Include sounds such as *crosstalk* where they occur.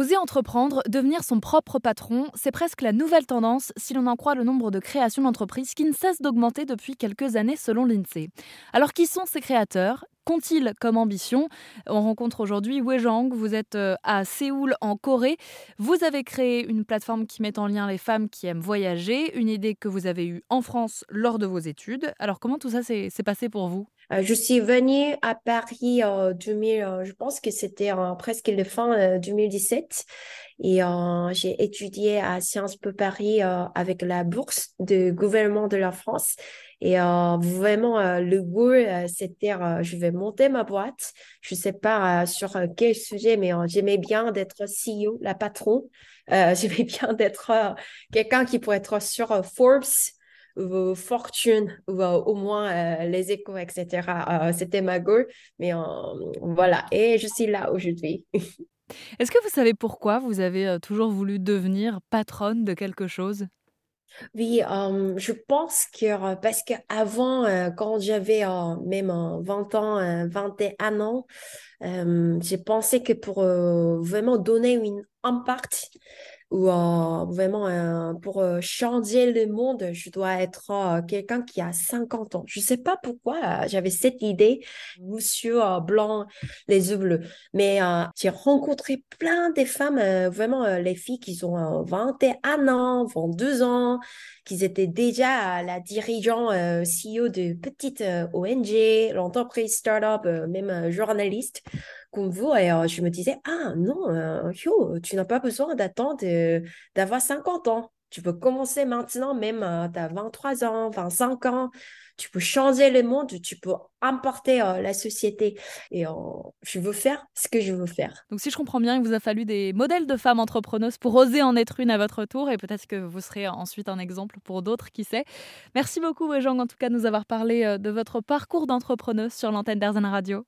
Oser entreprendre, devenir son propre patron, c'est presque la nouvelle tendance si l'on en croit le nombre de créations d'entreprises qui ne cesse d'augmenter depuis quelques années selon l'INSEE. Alors qui sont ces créateurs? Qu'ont-ils comme ambition? On rencontre aujourd'hui Wei Zhang, vous êtes euh, à Séoul en Corée. Vous avez créé une plateforme qui met en lien les femmes qui aiment voyager, une idée que vous avez eue en France lors de vos études. Alors comment tout ça s'est passé pour vous? Je suis venue à Paris en 2000, euh, je pense que c'était presque le fin 2017 et j'ai étudié à Sciences Po Paris avec la bourse du gouvernement de la France. Et vraiment, le goût, c'était, je vais monter ma boîte. Je sais pas sur quel sujet, mais j'aimais bien d'être CEO, la patron. *laughs* j'aimais bien d'être quelqu'un qui pourrait être sur Forbes ou Fortune ou au moins les échos, etc. c'était ma goal. Mais voilà, et je suis là aujourd'hui. *laughs* Est-ce que vous savez pourquoi vous avez toujours voulu devenir patronne de quelque chose? Oui, je pense que parce qu'avant, quand j'avais même 20 ans, 21 ans, j'ai pensé que pour vraiment donner une impact ou vraiment pour changer le monde, je dois être quelqu'un qui a 50 ans. Je ne sais pas pourquoi j'avais cette idée, monsieur blanc, les yeux bleus. Mais j'ai rencontré plein de femmes, vraiment les filles qui ont 21 ans, 22 ans, qui étaient déjà la dirigeant CEO de petites ONG, l'entreprise startup, même journaliste vous. Et je me disais, ah non, tu n'as pas besoin d'attendre d'avoir 50 ans. Tu peux commencer maintenant, même tu as 23 ans, 25 ans. Tu peux changer le monde, tu peux importer la société. Et je veux faire ce que je veux faire. Donc, si je comprends bien, il vous a fallu des modèles de femmes entrepreneuses pour oser en être une à votre tour. Et peut-être que vous serez ensuite un exemple pour d'autres, qui sait. Merci beaucoup, Jean, en tout cas, de nous avoir parlé de votre parcours d'entrepreneuse sur l'antenne d'Airzen Radio.